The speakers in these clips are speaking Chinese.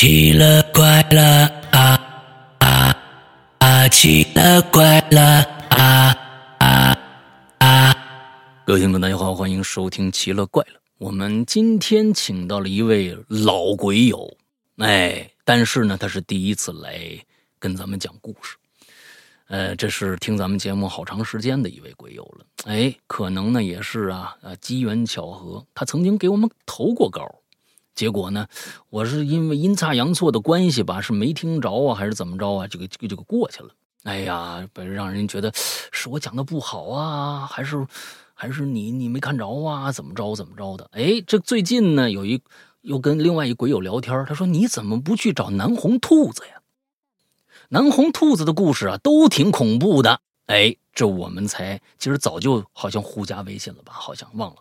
奇了怪了啊啊啊！奇了怪了啊啊啊！各位听众，大家好，欢迎收听《奇了怪了》。我们今天请到了一位老鬼友，哎，但是呢，他是第一次来跟咱们讲故事。呃，这是听咱们节目好长时间的一位鬼友了，哎，可能呢也是啊，呃，机缘巧合，他曾经给我们投过稿。结果呢，我是因为阴差阳错的关系吧，是没听着啊，还是怎么着啊？这个这个这个过去了。哎呀，让人觉得是我讲的不好啊，还是还是你你没看着啊？怎么着怎么着的？哎，这最近呢，有一又跟另外一鬼友聊天，他说你怎么不去找南红兔子呀？南红兔子的故事啊，都挺恐怖的。哎，这我们才其实早就好像互加微信了吧？好像忘了。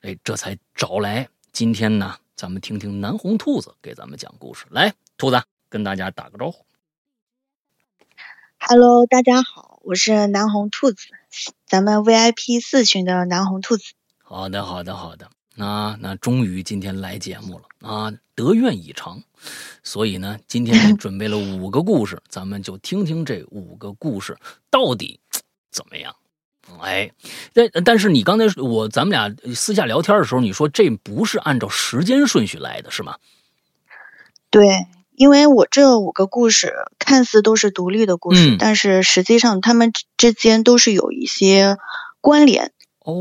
哎，这才找来今天呢。咱们听听南红兔子给咱们讲故事。来，兔子跟大家打个招呼。Hello，大家好，我是南红兔子，咱们 VIP 四群的南红兔子。好的，好的，好的。那那终于今天来节目了啊，得愿以偿。所以呢，今天 准备了五个故事，咱们就听听这五个故事到底怎么样。哎，但但是你刚才我咱们俩私下聊天的时候，你说这不是按照时间顺序来的，是吗？对，因为我这五个故事看似都是独立的故事，但是实际上他们之间都是有一些关联。哦，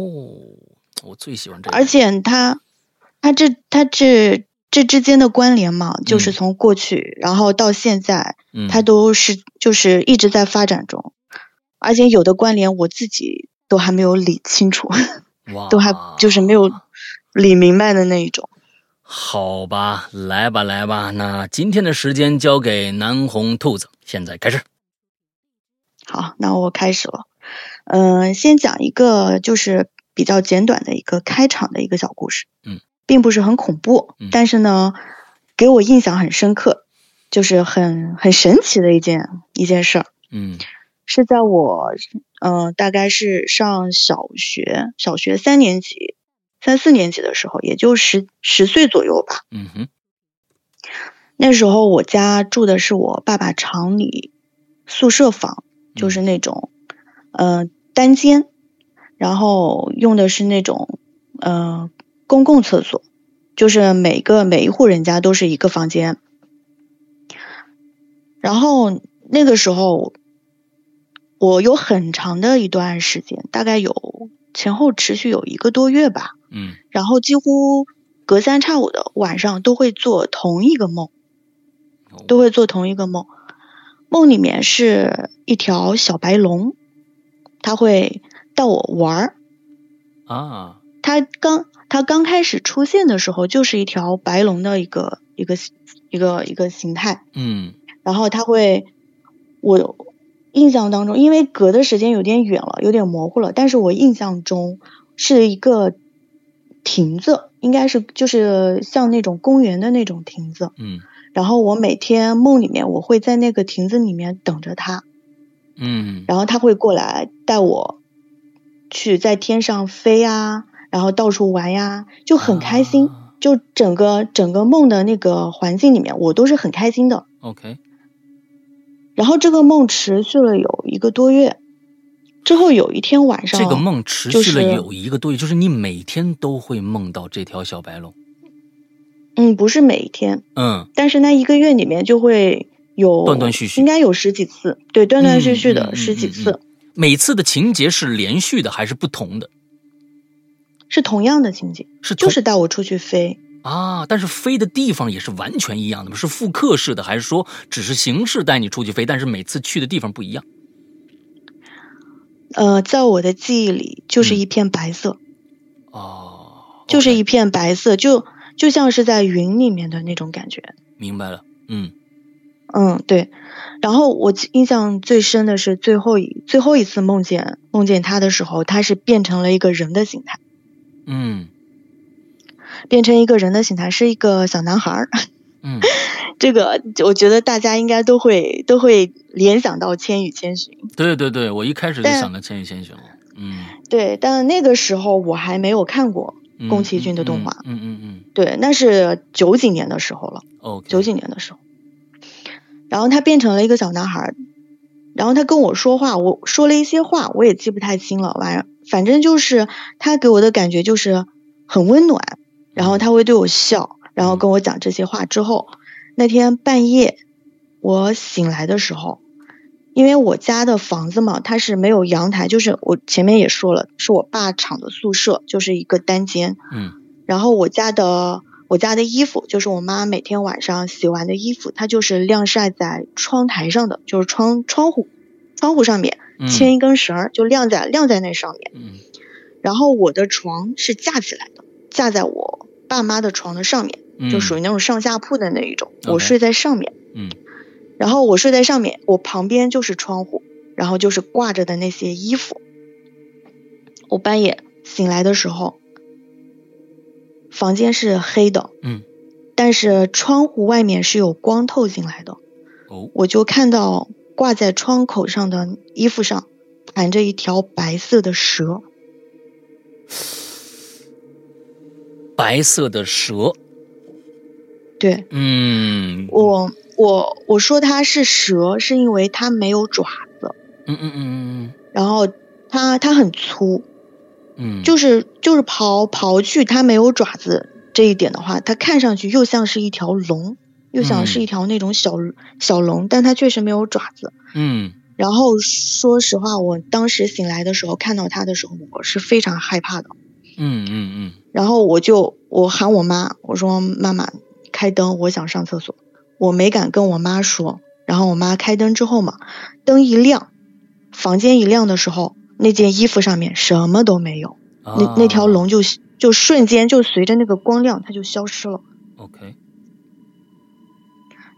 我最喜欢这个，而且他他这他这这之间的关联嘛，就是从过去然后到现在，它都是就是一直在发展中。而且有的关联我自己都还没有理清楚，都还就是没有理明白的那一种。好吧，来吧来吧，那今天的时间交给南红兔子，现在开始。好，那我开始了。嗯，先讲一个就是比较简短的一个开场的一个小故事。嗯，并不是很恐怖，但是呢，给我印象很深刻，就是很很神奇的一件一件事儿。嗯。是在我，嗯，大概是上小学，小学三年级、三四年级的时候，也就十十岁左右吧。嗯哼。那时候我家住的是我爸爸厂里宿舍房，就是那种，嗯，单间，然后用的是那种，嗯，公共厕所，就是每个每一户人家都是一个房间。然后那个时候。我有很长的一段时间，大概有前后持续有一个多月吧。嗯，然后几乎隔三差五的晚上都会做同一个梦，都会做同一个梦。梦里面是一条小白龙，它会带我玩儿。啊，它刚它刚开始出现的时候，就是一条白龙的一个一个一个一个形态。嗯，然后它会我。印象当中，因为隔的时间有点远了，有点模糊了。但是我印象中是一个亭子，应该是就是像那种公园的那种亭子。嗯。然后我每天梦里面，我会在那个亭子里面等着他。嗯。然后他会过来带我去在天上飞呀，然后到处玩呀，就很开心。就整个整个梦的那个环境里面，我都是很开心的。OK。然后这个梦持续了有一个多月，之后有一天晚上，这个梦持续了有一个多月，就是你每天都会梦到这条小白龙。嗯，不是每一天，嗯，但是那一个月里面就会有断断续续，应该有十几次，对，断断续续的十几次。每次的情节是连续的还是不同的？是同样的情节，是就是带我出去飞。啊！但是飞的地方也是完全一样的吗？是复刻式的，还是说只是形式带你出去飞，但是每次去的地方不一样？呃，在我的记忆里，就是一片白色。哦，就是一片白色，就就像是在云里面的那种感觉。明白了，嗯嗯，对。然后我印象最深的是最后一最后一次梦见梦见他的时候，他是变成了一个人的形态。嗯。变成一个人的形态，是一个小男孩儿。嗯，这个我觉得大家应该都会都会联想到《千与千寻》。对对对，我一开始就想到《千与千寻》了。嗯，对，但那个时候我还没有看过，宫崎骏的动画。嗯嗯嗯。对，那是九几年的时候了。哦。九几年的时候。然后他变成了一个小男孩儿，然后他跟我说话，我说了一些话，我也记不太清了。完，反正就是他给我的感觉就是很温暖，然后他会对我笑，然后跟我讲这些话之后，那天半夜我醒来的时候。因为我家的房子嘛，它是没有阳台，就是我前面也说了，是我爸厂的宿舍，就是一个单间。嗯。然后我家的我家的衣服，就是我妈每天晚上洗完的衣服，它就是晾晒在窗台上的，就是窗窗户窗户上面牵一根绳儿，就晾在晾在那上面。嗯。然后我的床是架起来的，架在我爸妈的床的上面，就属于那种上下铺的那一种，我睡在上面。嗯。然后我睡在上面，我旁边就是窗户，然后就是挂着的那些衣服。我半夜醒来的时候，房间是黑的，嗯，但是窗户外面是有光透进来的。哦，我就看到挂在窗口上的衣服上缠着一条白色的蛇，白色的蛇。对，嗯，我。我我说它是蛇，是因为它没有爪子。嗯嗯嗯嗯嗯然后它它很粗。嗯。就是就是刨刨去它没有爪子这一点的话，它看上去又像是一条龙，又像是一条那种小小龙，但它确实没有爪子。嗯。然后说实话，我当时醒来的时候看到它的时候，我是非常害怕的。嗯嗯嗯。然后我就我喊我妈，我说妈妈开灯，我想上厕所。我没敢跟我妈说，然后我妈开灯之后嘛，灯一亮，房间一亮的时候，那件衣服上面什么都没有，那那条龙就就瞬间就随着那个光亮，它就消失了。OK，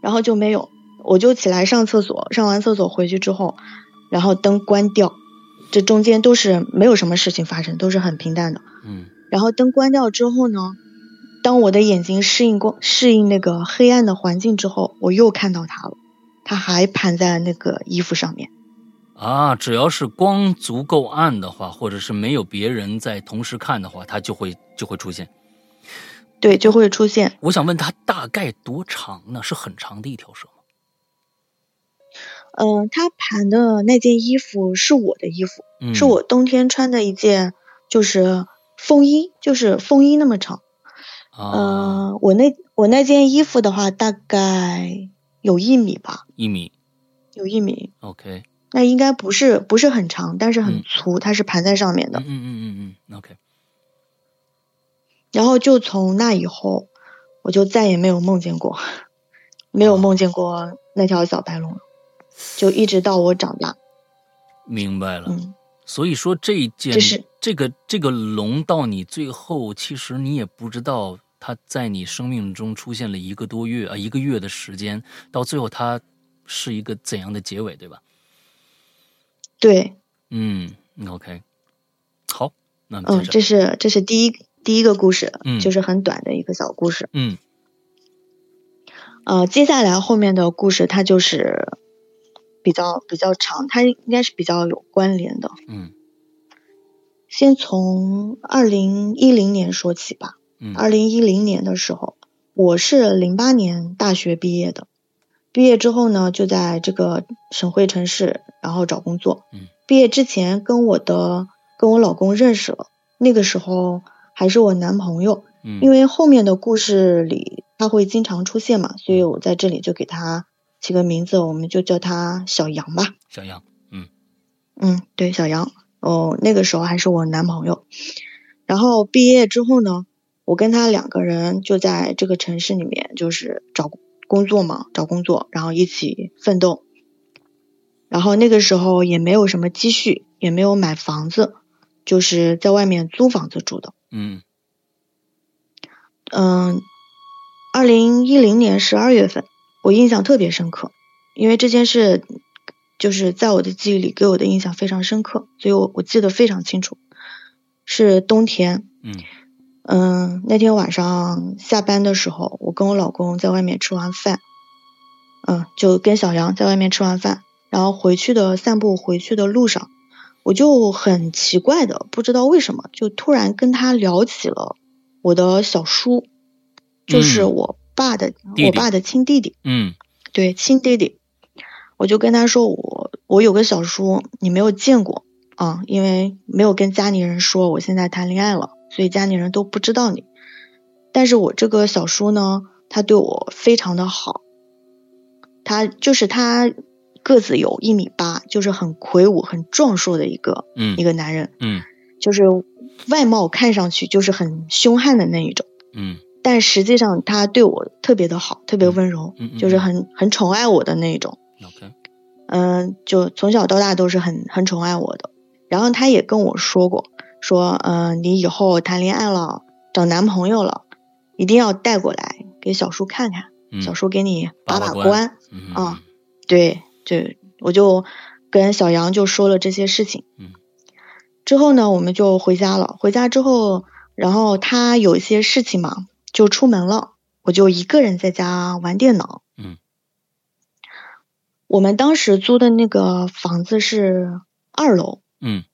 然后就没有，我就起来上厕所，上完厕所回去之后，然后灯关掉，这中间都是没有什么事情发生，都是很平淡的。嗯，然后灯关掉之后呢？当我的眼睛适应光、适应那个黑暗的环境之后，我又看到它了，它还盘在那个衣服上面。啊，只要是光足够暗的话，或者是没有别人在同时看的话，它就会就会出现。对，就会出现。我想问它大概多长呢？是很长的一条蛇吗？嗯，它盘的那件衣服是我的衣服，是我冬天穿的一件，就是风衣，就是风衣那么长。呃，我那我那件衣服的话，大概有一米吧，一米，有一米。OK，那应该不是不是很长，但是很粗，它是盘在上面的。嗯嗯嗯嗯，OK。然后就从那以后，我就再也没有梦见过，没有梦见过那条小白龙，就一直到我长大。明白了。嗯。所以说这件，这是这个这个龙到你最后，其实你也不知道。它在你生命中出现了一个多月啊，一个月的时间，到最后它是一个怎样的结尾，对吧？对，嗯，OK，好，那嗯，这是这是第一第一个故事，嗯，就是很短的一个小故事，嗯，呃，接下来后面的故事它就是比较比较长，它应该是比较有关联的，嗯，先从二零一零年说起吧。二零一零年的时候，我是零八年大学毕业的。毕业之后呢，就在这个省会城市，然后找工作。嗯，毕业之前跟我的跟我老公认识了，那个时候还是我男朋友。嗯，因为后面的故事里他会经常出现嘛，所以我在这里就给他起个名字，我们就叫他小杨吧。小杨，嗯嗯，对，小杨。哦，那个时候还是我男朋友。然后毕业之后呢？我跟他两个人就在这个城市里面，就是找工作嘛，找工作，然后一起奋斗。然后那个时候也没有什么积蓄，也没有买房子，就是在外面租房子住的。嗯嗯，二零一零年十二月份，我印象特别深刻，因为这件事就是在我的记忆里给我的印象非常深刻，所以我我记得非常清楚，是冬天。嗯。嗯，那天晚上下班的时候，我跟我老公在外面吃完饭，嗯，就跟小杨在外面吃完饭，然后回去的散步回去的路上，我就很奇怪的，不知道为什么，就突然跟他聊起了我的小叔，就是我爸的我爸的亲弟弟。嗯，对，亲弟弟。我就跟他说，我我有个小叔，你没有见过。啊，因为没有跟家里人说我现在谈恋爱了，所以家里人都不知道你。但是我这个小叔呢，他对我非常的好，他就是他个子有一米八，就是很魁梧、很壮硕的一个嗯。一个男人，嗯。就是外貌看上去就是很凶悍的那一种，嗯但实际上他对我特别的好，特别温柔，就是很很宠爱我的那一种。，OK，嗯，就从小到大都是很很宠爱我的。然后他也跟我说过，说，嗯、你以后谈恋爱了，找男朋友了，一定要带过来给小叔看看，嗯小叔给你把把把关啊对就，我就跟小杨就说了这些事情。嗯。之后呢，我们就回家了。回家之后，然后他有一些事情嘛，就出门了，我就一个人在家玩电脑。嗯。我们当时租的那个房子是二楼，嗯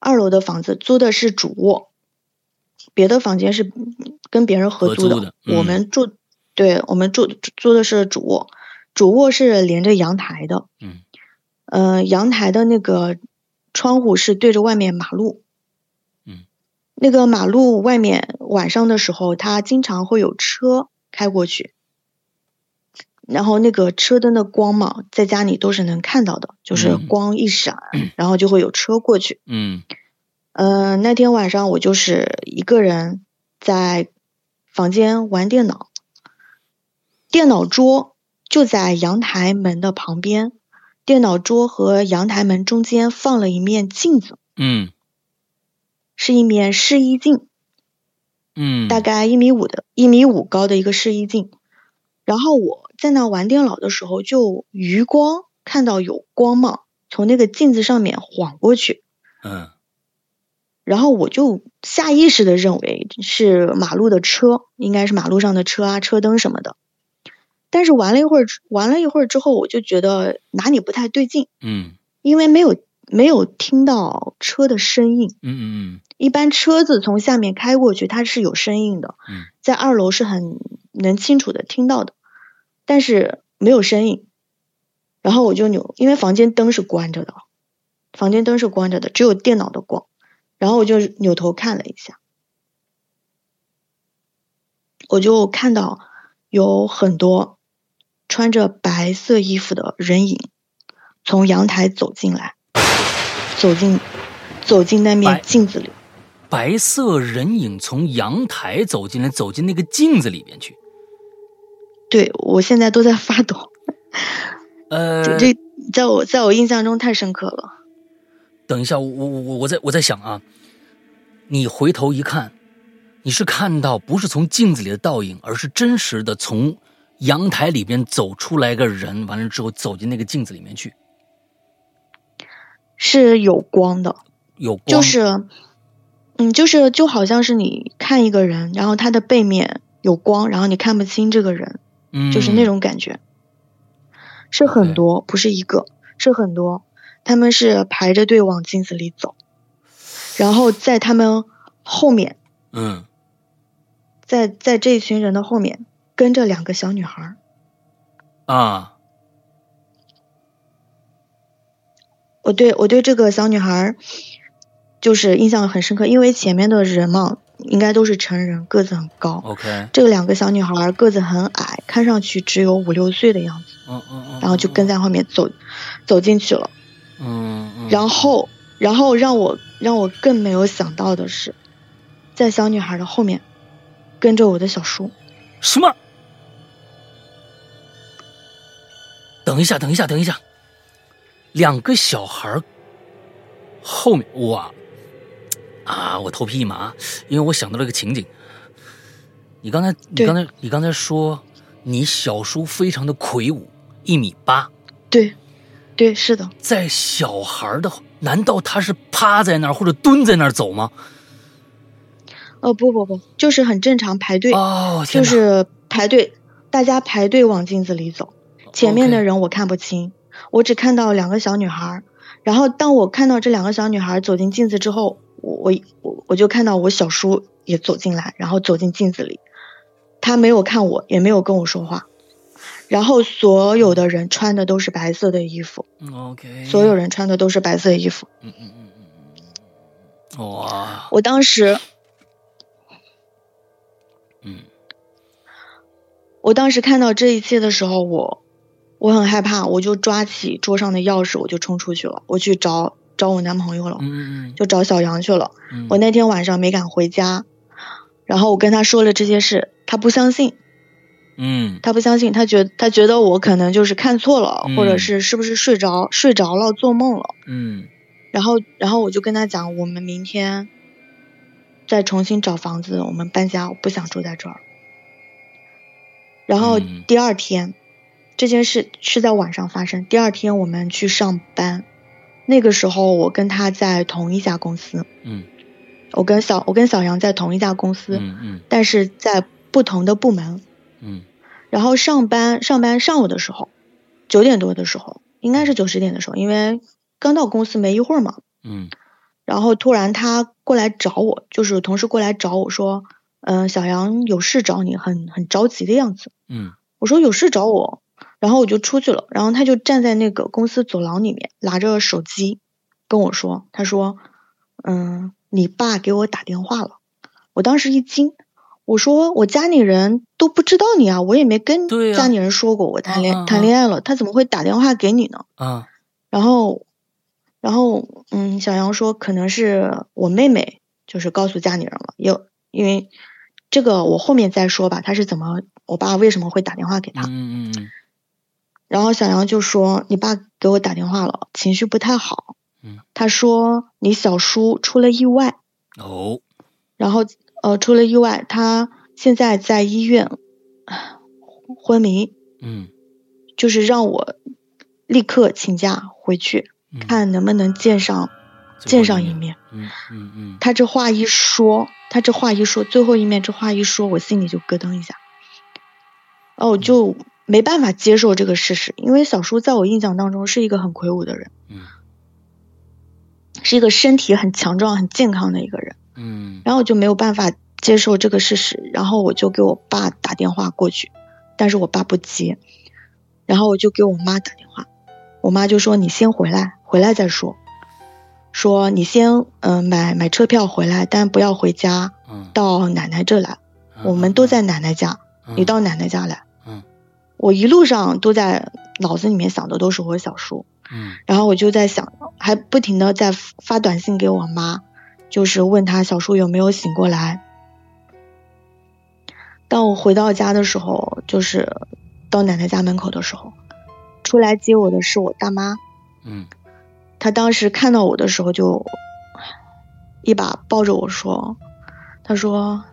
二楼的房子租的是主卧，别的房间是跟别人合租的。租的嗯我们住，对我们住租的是主卧，主卧是连着阳台的。嗯呃，阳台的那个窗户是对着外面马路。嗯，那个马路外面晚上的时候，它经常会有车开过去，然后那个车灯的光嘛，在家里都是能看到的，就是嗯。光一闪，然后就会有车过去。嗯。呃，那天晚上我就是一个人在房间玩电脑，电脑桌就在阳台门的旁边，电脑桌和阳台门中间放了一面镜子，嗯是一面试衣镜，嗯，大概一米五的，一米五高的一个试衣镜。然后我在那玩电脑的时候，就余光看到有光芒从那个镜子上面晃过去，嗯然后我就下意识的认为是马路的车，应该是马路上的车啊、车灯什么的。但是玩了一会儿，玩了一会儿之后，我就觉得哪里不太对劲，嗯因为没有没有听到车的声音。嗯嗯一般车子从下面开过去，它是有声音的，嗯在二楼是很能清楚的听到的，但是没有声音。然后我就扭，因为房间灯是关着的，房间灯是关着的，只有电脑的光。然后我就扭头看了一下，我就看到有很多穿着白色衣服的人影从阳台走进来，走进走进那面镜子里。白色人影从阳台走进来，走进那个镜子里面去。对我现在都在发抖，呃，这这在我在我印象中太深刻了。等一下，我我我我在我在想啊，你回头一看，你是看到不是从镜子里的倒影，而是真实的从阳台里边走出来个人，完了之后走进那个镜子里面去，是有光的，有光，就是，嗯，就是就好像是你看一个人，然后他的背面有光，然后你看不清这个人，嗯，就是那种感觉。是很多，不是一个，是很多。他们是排着队往镜子里走，然后在他们后面，嗯在在这一群人的后面跟着两个小女孩儿。啊，我对我对这个小女孩就是印象很深刻，因为前面的人嘛，应该都是成人，个子很高。OK，这两个小女孩个子很矮，看上去只有五六岁的样子，嗯嗯嗯，然后就跟在后面走走进去了。嗯嗯，然后，然后让我让我更没有想到的是，在小女孩的后面跟着我的小叔。什么？等一下，等一下，等一下，两个小孩后面哇啊！我头皮一麻，因为我想到了一个情景。你刚才，你刚才，你刚才说你小叔非常的魁梧，一米八，对，对，是的，在小孩的，难道他是趴在那儿或者蹲在那儿走吗？哦，不不不，就是很正常排队，哦，就是排队，大家排队往镜子里走。前面的人我看不清，我只看到两个小女孩，然后当我看到这两个小女孩走进镜子之后，我我我我就看到我小叔也走进来，然后走进镜子里，他没有看我，也没有跟我说话。然后所有的人穿的都是白色的衣服，OK，所有人穿的都是白色的衣服。嗯嗯嗯嗯，哇！我当时，嗯，我当时看到这一切的时候，我我很害怕，我就抓起桌上的钥匙，我就冲出去了，我去找找我男朋友了，嗯嗯就找小杨去了。嗯，我那天晚上没敢回家，然后我跟他说了这些事，他不相信。嗯，他不相信，他觉他觉得我可能就是看错了，嗯或者是是不是睡着睡着了做梦了。嗯然后然后我就跟他讲，我们明天再重新找房子，我们搬家，我不想住在这儿。然后嗯第二天，这件事是在晚上发生。第二天我们去上班，那个时候我跟他在同一家公司，嗯我跟小我跟小杨在同一家公司，嗯嗯但是在不同的部门。嗯然后上班上班上午的时候，九点多的时候，应该是九十点的时候，因为刚到公司没一会儿嘛。嗯然后突然他过来找我，就是同事过来找我说，嗯、小杨有事找你，很很着急的样子。嗯我说有事找我，然后我就出去了。然后他就站在那个公司走廊里面，拿着手机跟我说，他说，嗯，你爸给我打电话了。我当时一惊，我说我家里人都不知道你啊，我也没跟家里人说过我谈恋、谈恋爱了，他怎么会打电话给你呢？啊然后，然后，嗯，小杨说可能是我妹妹，就是告诉家里人了，有因为这个我后面再说吧，他是怎么，我爸为什么会打电话给他？嗯嗯嗯然后小杨就说你爸给我打电话了，情绪不太好，嗯，他说你小叔出了意外，哦。然后呃出了意外，他现在在医院昏迷，嗯。就是让我立刻请假回去，嗯，看能不能见上见上一面。嗯嗯嗯。他这话一说，他这话一说，最后一面这话一说，我心里就咯噔一下，然后我就没办法接受这个事实，因为小叔在我印象当中是一个很魁梧的人，嗯。是一个身体很强壮、很健康的一个人，嗯。然后我就没有办法接受这个事实，然后我就给我爸打电话过去，但是我爸不接，然后我就给我妈打电话，我妈就说你先回来，回来再说，说你先嗯、呃买买车票回来，但不要回家，嗯，到奶奶这来，嗯。我们都在奶奶家，嗯。你到奶奶家来。嗯我一路上都在脑子里面想的都是我小叔，嗯然后我就在想，还不停的在发短信给我妈，就是问她小叔有没有醒过来。当我回到家的时候，就是到奶奶家门口的时候，出来接我的是我大妈，嗯她当时看到我的时候就一把抱着我说：“她说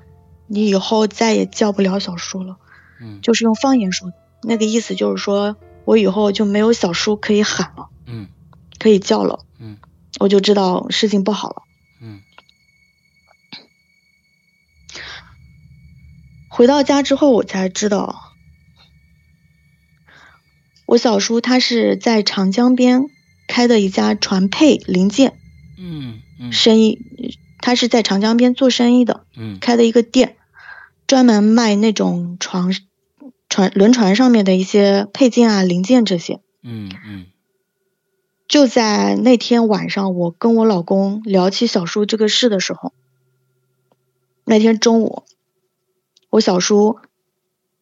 你以后再也叫不了小叔了。”嗯就是用方言说的，那个意思就是说我以后就没有小叔可以喊了，嗯。可以叫了，嗯。我就知道事情不好了。嗯。回到家之后，我才知道，我小叔他是在长江边开的一家船配零件嗯嗯。生意，他是在长江边做生意的，嗯。开的一个店，专门卖那种船船轮船上面的一些配件啊、零件这些。嗯嗯就在那天晚上，我跟我老公聊起小叔这个事的时候，那天中午，我小叔，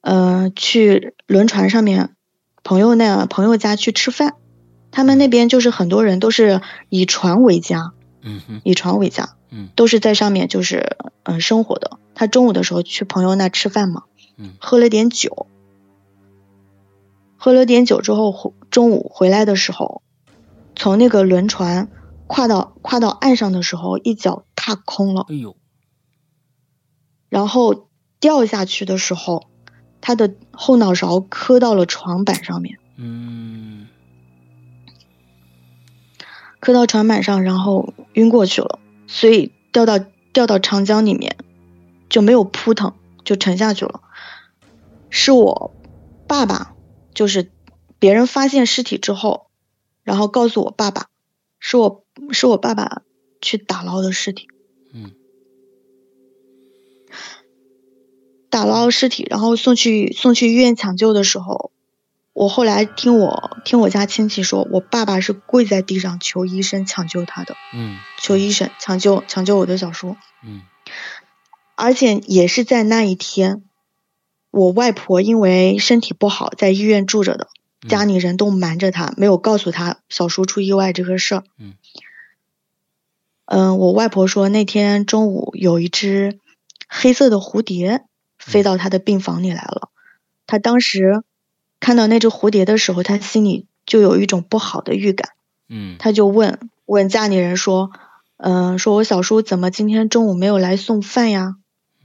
呃，去轮船上面朋友那朋友家去吃饭，他们那边就是很多人都是以船为家，嗯哼以船为家，嗯都是在上面就是嗯、呃生活的。他中午的时候去朋友那吃饭嘛，嗯喝了点酒，喝了点酒之后，回中午回来的时候，从那个轮船跨到跨到岸上的时候，一脚踏空了，哎呦然后掉下去的时候，他的后脑勺磕到了床板上面，嗯磕到床板上，然后晕过去了，所以掉到掉到长江里面，就没有扑腾，就沉下去了。是我爸爸，就是别人发现尸体之后，然后告诉我爸爸，是我是我爸爸去打捞的尸体。嗯。打捞尸体，然后送去送去医院抢救的时候，我后来听我听我家亲戚说，我爸爸是跪在地上求医生抢救他的。嗯。求医生抢救抢救我的小叔。嗯。而且也是在那一天，我外婆因为身体不好，在医院住着的，家里人都瞒着她，没有告诉她小叔出意外这个事儿。嗯。嗯，我外婆说那天中午有一只黑色的蝴蝶飞到她的病房里来了，她当时看到那只蝴蝶的时候，她心里就有一种不好的预感。嗯。她就问问家里人说：“嗯，说我小叔怎么今天中午没有来送饭呀？”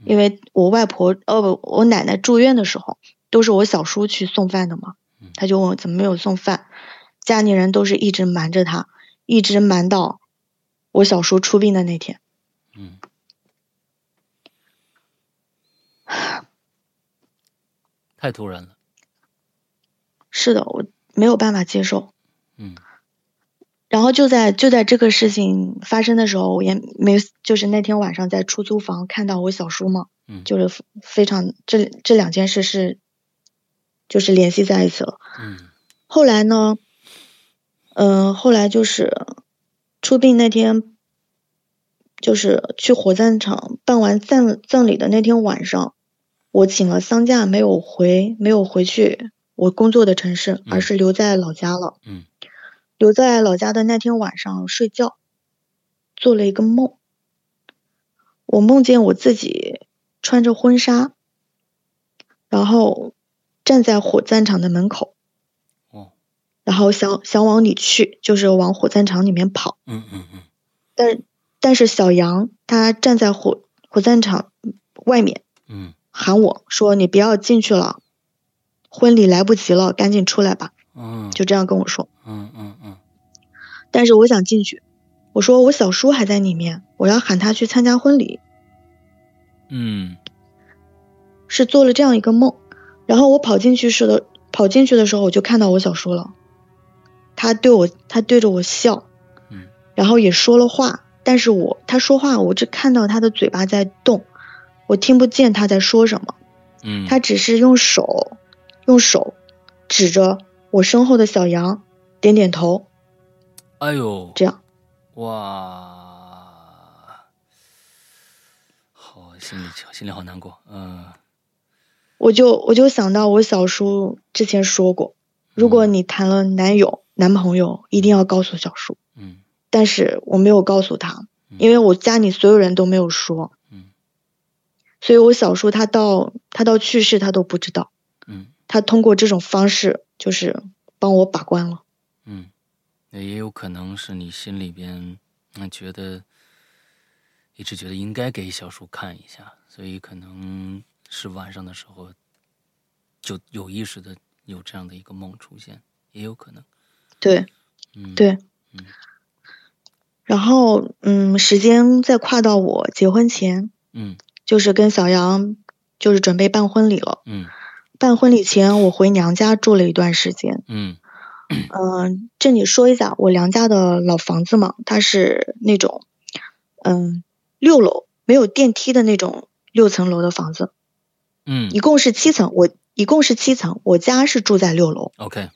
因为我外婆呃不，我奶奶住院的时候都是我小叔去送饭的嘛，他就问我怎么没有送饭，家里人都是一直瞒着他，一直瞒到我小叔出殡的那天。嗯，太突然了。是的，我没有办法接受。嗯。然后就在就在这个事情发生的时候，我也没就是那天晚上在出租房看到我小叔嘛，嗯，就是非常这这两件事是就是联系在一起了，嗯，后来呢，嗯，后来就是出殡那天，就是去火葬场办完葬葬礼的那天晚上，我请了丧假，没有回没有回去我工作的城市，而是留在老家了，嗯。留在老家的那天晚上睡觉，做了一个梦。我梦见我自己穿着婚纱，然后站在火葬场的门口，哦，然后想想往里去，就是往火葬场里面跑。嗯嗯嗯。但但是小杨他站在火火葬场外面，嗯，喊我说：“你不要进去了，婚礼来不及了，赶紧出来吧。”嗯，就这样跟我说。嗯嗯嗯。但是我想进去，我说我小叔还在里面，我要喊他去参加婚礼。嗯，是做了这样一个梦，然后我跑进去时的，跑进去的时候我就看到我小叔了，他对我，他对着我笑，嗯，然后也说了话，但是我他说话，我只看到他的嘴巴在动，我听不见他在说什么，嗯，他只是用手，用手指着我身后的小羊，点点头。哎呦，这样，哇，好心里心里好难过，嗯，我就我就想到我小叔之前说过，如果你谈了男友男朋友，一定要告诉小叔，嗯，但是我没有告诉他，因为我家里所有人都没有说，嗯，所以我小叔他到他到去世他都不知道，嗯，他通过这种方式就是帮我把关了，嗯。那也有可能是你心里边，那觉得一直觉得应该给小叔看一下，所以可能是晚上的时候就有意识的有这样的一个梦出现，也有可能。对，嗯，对，嗯。然后，嗯，时间再跨到我结婚前，嗯，就是跟小杨就是准备办婚礼了，嗯，办婚礼前我回娘家住了一段时间，嗯。嗯，这里说一下，我娘家的老房子嘛，它是那种，嗯，六楼没有电梯的那种六层楼的房子，嗯，一共是七层，我一共是七层，我家是住在六楼，OK，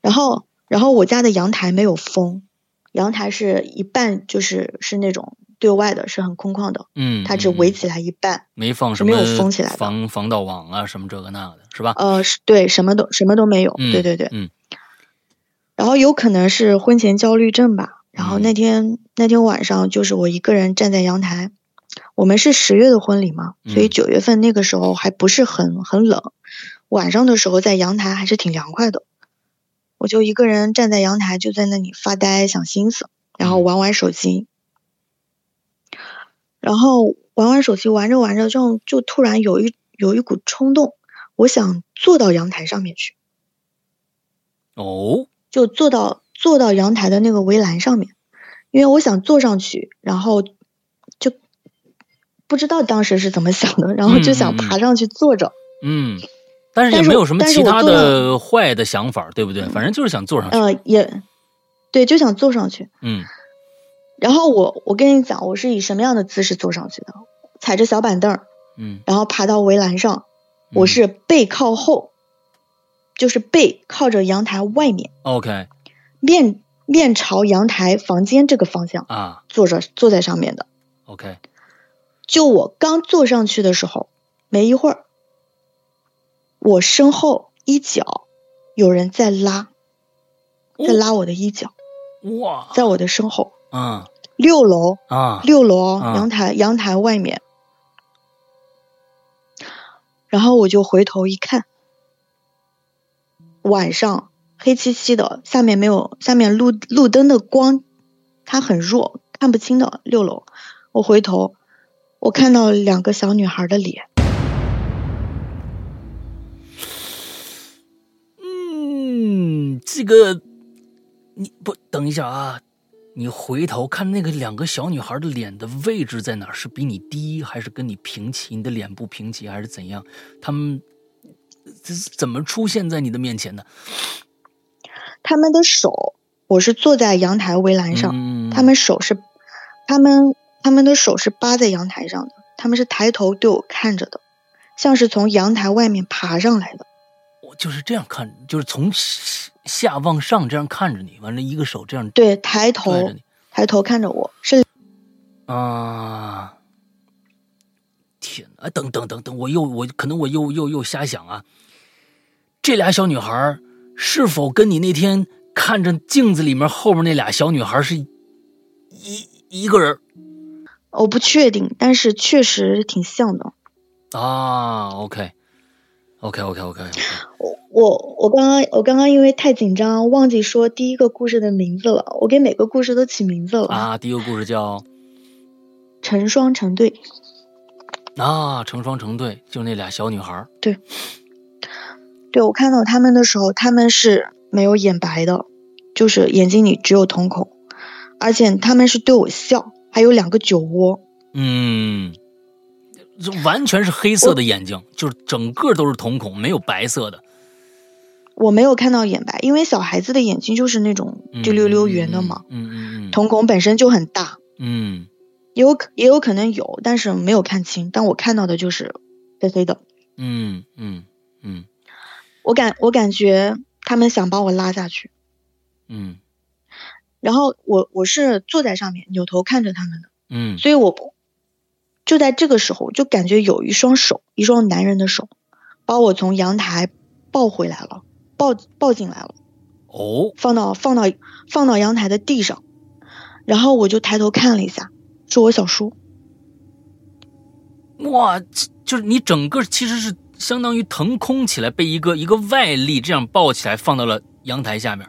然后，然后我家的阳台没有封，阳台是一半就是是那种对外的，是很空旷的，嗯，它只围起来一半，没放什么没有封起来防防盗网啊，什么这个那个的，是吧？呃，是对，什么都什么都没有，对对对，嗯。然后有可能是婚前焦虑症吧。然后那天那天晚上，就是我一个人站在阳台。我们是十月的婚礼嘛，所以九月份那个时候还不是很很冷。晚上的时候在阳台还是挺凉快的。我就一个人站在阳台，就在那里发呆想心思，然后玩玩手机。然后玩玩手机，玩着玩着，就就突然有一有一股冲动，我想坐到阳台上面去。哦。就坐到坐到阳台的那个围栏上面，因为我想坐上去，然后就不知道当时是怎么想的，然后就想爬上去坐着。嗯，但是也没有什么其他的坏的想法，对不对？反正就是想坐上去。呃，也对，就想坐上去。嗯。然后我我跟你讲，我是以什么样的姿势坐上去的？踩着小板凳嗯。然后爬到围栏上，我是背靠后，就是背靠着阳台外面。OK。面面朝阳台房间这个方向啊，坐着坐在上面的。OK。就我刚坐上去的时候，没一会儿，我身后一角有人在拉，在拉我的衣角。哇！在我的身后。嗯。六楼啊。六楼阳台阳台外面。然后我就回头一看，晚上黑漆漆的，下面没有下面路路灯的光，它很弱，看不清的。六楼，我回头。我看到两个小女孩的脸。嗯，这个，你不等一下啊？你回头看那个两个小女孩的脸的位置在哪？是比你低，还是跟你平齐？你的脸部平齐，还是怎样？他们这是怎么出现在你的面前的？他们的手，我是坐在阳台围栏上，他们手是，他们。他们的手是扒在阳台上的，他们是抬头对我看着的，像是从阳台外面爬上来的。我就是这样看，就是从下往上这样看着你，完了一个手这样对抬头抬头看着我是啊，天啊！等等等等，我又我可能我又又又瞎想啊。这俩小女孩是否跟你那天看着镜子里面后面那俩小女孩是一一个人？我不确定，但是确实挺像的。啊，OK，OK，OK，OK。我我我刚刚我刚刚因为太紧张，忘记说第一个故事的名字了。我给每个故事都起名字了。啊，第一个故事叫成双成对。啊，成双成对，就那俩小女孩。对，对我看到他们的时候，他们是没有眼白的，就是眼睛里只有瞳孔，而且他们是对我笑。还有两个酒窝，嗯，这完全是黑色的眼睛，就是整个都是瞳孔，没有白色的。我没有看到眼白，因为小孩子的眼睛就是那种滴溜溜圆的嘛，嗯嗯嗯，瞳孔本身就很大，嗯，也有可也有可能有，但是没有看清。但我看到的就是黑黑的，嗯嗯嗯，我感我感觉他们想把我拉下去，嗯。然后我我是坐在上面扭头看着他们的，嗯，所以我就在这个时候就感觉有一双手，一双男人的手，把我从阳台抱回来了，抱抱进来了，哦，放到放到放到阳台的地上，然后我就抬头看了一下，是我小叔。哇，就是你整个其实是相当于腾空起来，被一个一个外力这样抱起来，放到了阳台下面。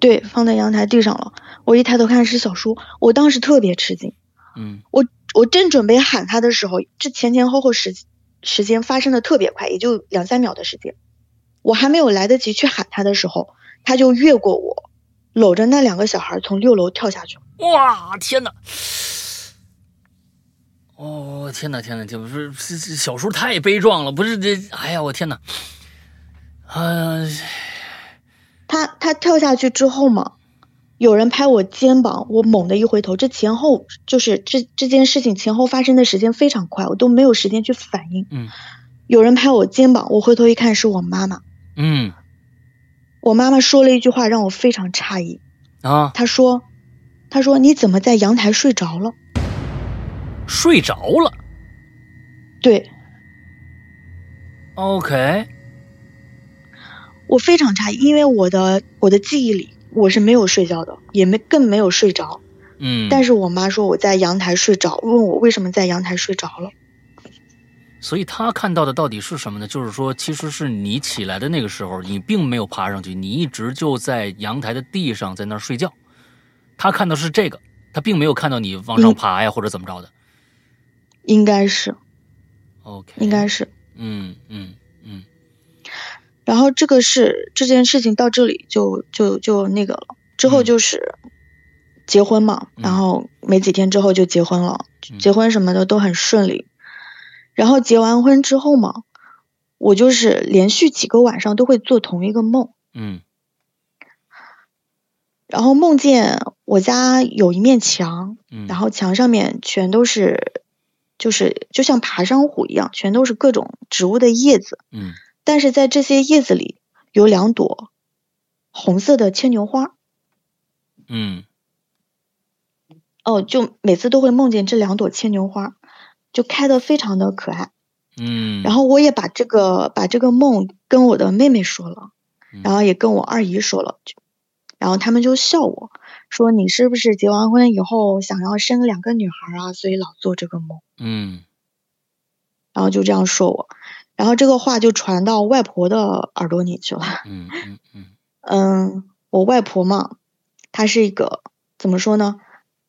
对，放在阳台地上了。我一抬头看是小叔，我当时特别吃惊。嗯，我我正准备喊他的时候，这前前后后时时间发生的特别快，也就两三秒的时间。我还没有来得及去喊他的时候，他就越过我，搂着那两个小孩从六楼跳下去了。哇，天哪！哦，天哪，天哪，这不是这小叔太悲壮了，不是这？哎呀，我天哪！啊。他他跳下去之后嘛，有人拍我肩膀，我猛地一回头，这前后就是这这件事情前后发生的时间非常快，我都没有时间去反应。嗯，有人拍我肩膀，我回头一看是我妈妈。嗯，我妈妈说了一句话让我非常诧异啊，她说：“她说你怎么在阳台睡着了？睡着了？对。OK。”我非常诧异，因为我的我的记忆里我是没有睡觉的，也没更没有睡着。嗯，但是我妈说我在阳台睡着，问我为什么在阳台睡着了。所以他看到的到底是什么呢？就是说，其实是你起来的那个时候，你并没有爬上去，你一直就在阳台的地上在那儿睡觉。他看到是这个，他并没有看到你往上爬呀，或者怎么着的。应该是。OK。应该是。嗯嗯。然后这个是这件事情到这里就就就那个了，之后就是结婚嘛，然后没几天之后就结婚了，结婚什么的都很顺利。然后结完婚之后嘛，我就是连续几个晚上都会做同一个梦。嗯。然后梦见我家有一面墙，嗯，然后墙上面全都是，就是就像爬山虎一样，全都是各种植物的叶子，嗯但是在这些叶子里有两朵红色的牵牛花，嗯哦，就每次都会梦见这两朵牵牛花，就开的非常的可爱。嗯，然后我也把这个把这个梦跟我的妹妹说了，嗯然后也跟我二姨说了，就然后他们就笑我说你是不是结完婚以后想要生两个女孩啊，所以老做这个梦，嗯然后就这样说我，然后这个话就传到外婆的耳朵里去了。嗯嗯嗯 嗯，我外婆嘛，她是一个怎么说呢？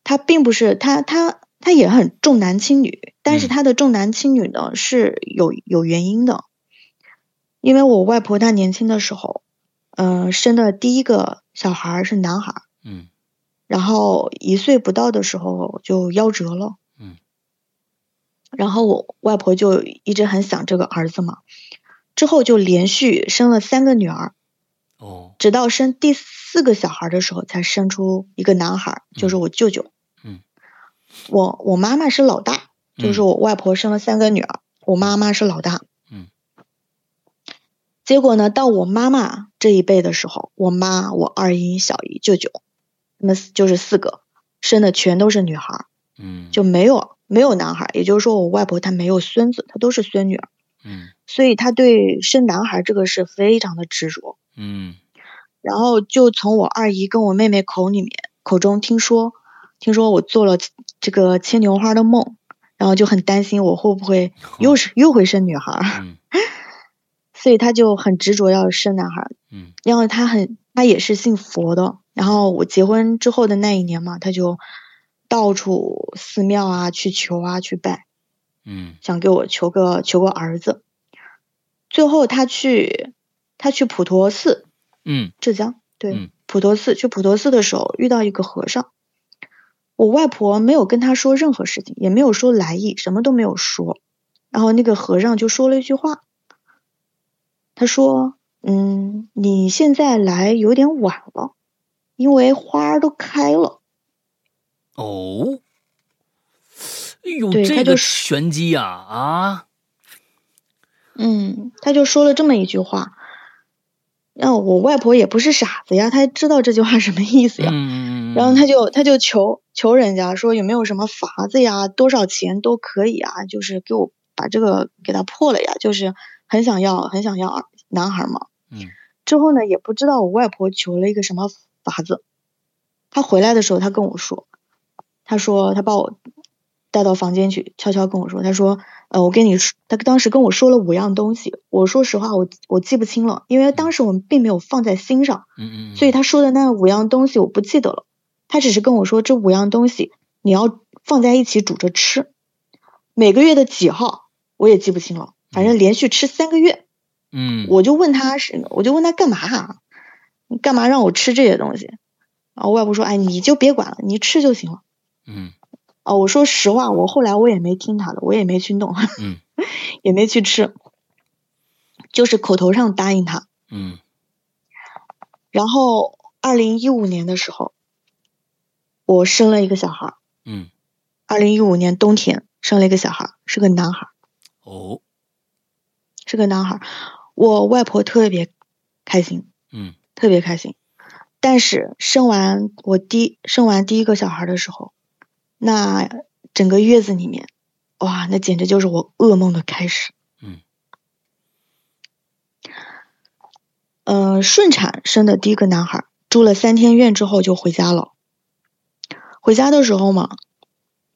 她并不是她她她也很重男轻女，但是他的重男轻女呢是有有原因的，因为我外婆她年轻的时候，嗯、生的第一个小孩是男孩，嗯然后一岁不到的时候就夭折了，嗯。然后我外婆就一直很想这个儿子嘛，之后就连续生了三个女儿，哦。直到生第四个小孩的时候，才生出一个男孩，就是我舅舅。嗯，我我妈妈是老大，就是嗯我外婆生了三个女儿，我妈妈是老大。嗯。结果呢，到我妈妈这一辈的时候，我妈、我二姨、小姨、舅舅，那么就是四个，生的全都是女孩，嗯就没有没有男孩。也就是说，我外婆她没有孙子，她都是孙女儿，嗯所以她对生男孩这个是非常的执着。嗯然后就从我二姨跟我妹妹口里面口中听说，听说我做了这个牵牛花的梦，然后就很担心我会不会 又是又会生女孩儿，嗯 所以他就很执着要生男孩儿。嗯然后他很他也是信佛的，然后我结婚之后的那一年嘛，他就到处寺庙啊去求啊去拜，嗯想给我求个求个儿子。最后他去他去普陀寺，嗯浙江，对，嗯普陀寺去普陀寺的时候遇到一个和尚，我外婆没有跟他说任何事情，也没有说来意，什么都没有说。然后那个和尚就说了一句话，他说：“嗯，你现在来有点晚了，因为花儿都开了。哦，哎呦，这个玄机呀啊！”嗯，他就说了这么一句话。然后我外婆也不是傻子呀，她知道这句话什么意思呀。嗯，然后她就她就求求人家说有没有什么法子呀，多少钱都可以啊，就是给我把这个给他破了呀，就是很想要很想要儿男孩嘛。嗯之后呢，也不知道我外婆求了一个什么法子。他回来的时候，他跟我说，他说他把我带到房间去，悄悄跟我说，他说，呃，我跟你说，他当时跟我说了五样东西，我说实话，我我记不清了，因为当时我们并没有放在心上。嗯嗯，所以他说的那五样东西我不记得了，他只是跟我说这五样东西你要放在一起煮着吃，每个月的几号我也记不清了，反正连续吃三个月。嗯，我就问他是，我就问他干嘛啊？你干嘛让我吃这些东西？然后外婆说，哎，你就别管了，你吃就行了。嗯哦，我说实话，我后来我也没听他的，我也没去弄，嗯 也没去吃，就是口头上答应他。嗯然后二零一五年的时候，我生了一个小孩儿。嗯，二零一五年冬天生了一个小孩儿，是个男孩儿，哦，是个男孩儿。我外婆特别开心，嗯特别开心。但是生完我第生完第一个小孩儿的时候，那整个月子里面，哇，那简直就是我噩梦的开始。嗯呃、顺产生的第一个男孩，住了三天院之后就回家了。回家的时候嘛，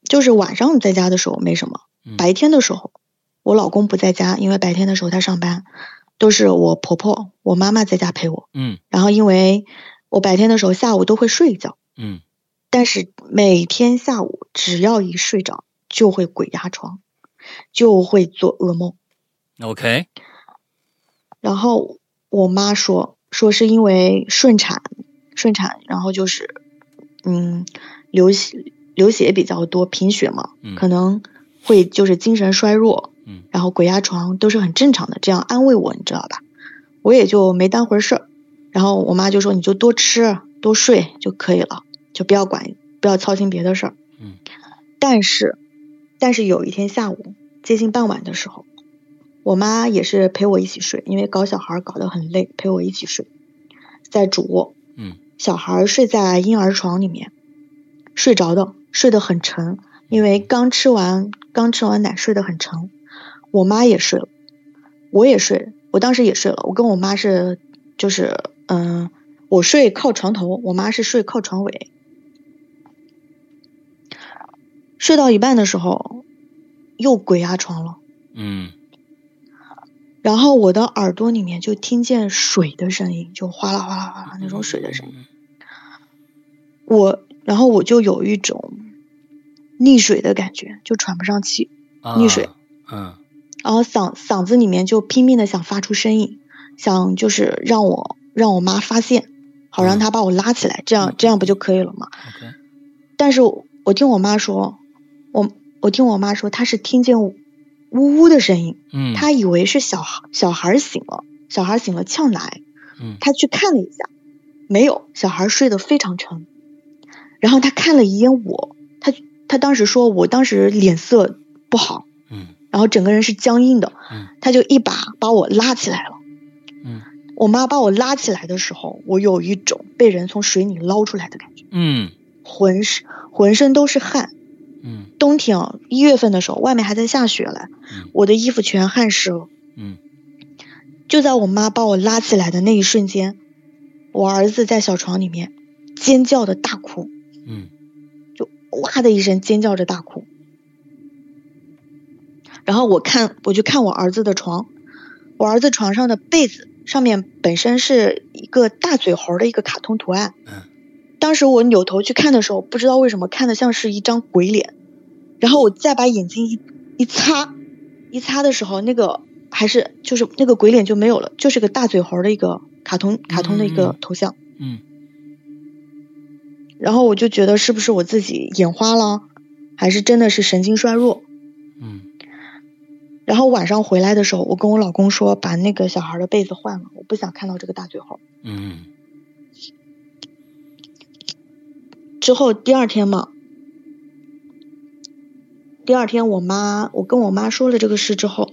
就是晚上在家的时候没什么，嗯白天的时候，我老公不在家，因为白天的时候他上班，都是我婆婆、我妈妈在家陪我。嗯然后因为我白天的时候下午都会睡一觉，嗯但是每天下午只要一睡着就会鬼压床，就会做噩梦。，OK，然后我妈说说是因为顺产，顺产，然后就是嗯流血流血比较多，贫血嘛，嗯可能会就是精神衰弱，嗯然后鬼压床都是很正常的，这样安慰我，你知道吧？我也就没当回事儿。然后我妈就说你就多吃多睡就可以了，就不要管不要操心别的事儿。嗯。但是，但是有一天下午接近傍晚的时候，我妈也是陪我一起睡，因为搞小孩搞得很累，陪我一起睡，在主卧。嗯。小孩睡在婴儿床里面，睡着的，睡得很沉，因为刚吃完刚吃完奶，睡得很沉。我妈也睡了，我也睡，我当时也睡了。我跟我妈是，就是嗯，我睡靠床头，我妈是睡靠床尾。睡到一半的时候，又鬼压床了。嗯。然后我的耳朵里面就听见水的声音，就哗啦哗啦哗啦那种水的声音。我，然后我就有一种溺水的感觉，就喘不上气，溺水。嗯。然后嗓嗓子里面就拼命的想发出声音，想就是让我让我妈发现，好让她把我拉起来，这样这样不就可以了吗？但是我听我妈说，我我听我妈说，她是听见呜呜的声音，嗯，她以为是小孩小孩醒了，小孩醒了呛奶，嗯，她去看了一下，没有，小孩睡得非常沉。然后她看了一眼我，她她当时说我当时脸色不好。然后整个人是僵硬的，她就一把把我拉起来了。嗯，我妈把我拉起来的时候，我有一种被人从水里捞出来的感觉。嗯，浑身浑身都是汗。嗯，冬天啊，一月份的时候，外面还在下雪嘞。嗯，我的衣服全汗湿了。嗯，就在我妈把我拉起来的那一瞬间，我儿子在小床里面尖叫的大哭。嗯，就哇的一声尖叫着大哭。然后我看，我就看我儿子的床，我儿子床上的被子上面本身是一个大嘴猴的一个卡通图案。嗯。当时我扭头去看的时候，不知道为什么看的像是一张鬼脸。然后我再把眼睛一一擦，一擦的时候，那个还是就是那个鬼脸就没有了，就是个大嘴猴的一个卡通卡通的一个头像。嗯。然后我就觉得是不是我自己眼花了，还是真的是神经衰弱？嗯。然后晚上回来的时候，我跟我老公说，把那个小孩的被子换了，我不想看到这个大嘴猴。嗯。之后第二天嘛，第二天我妈，我跟我妈说了这个事之后，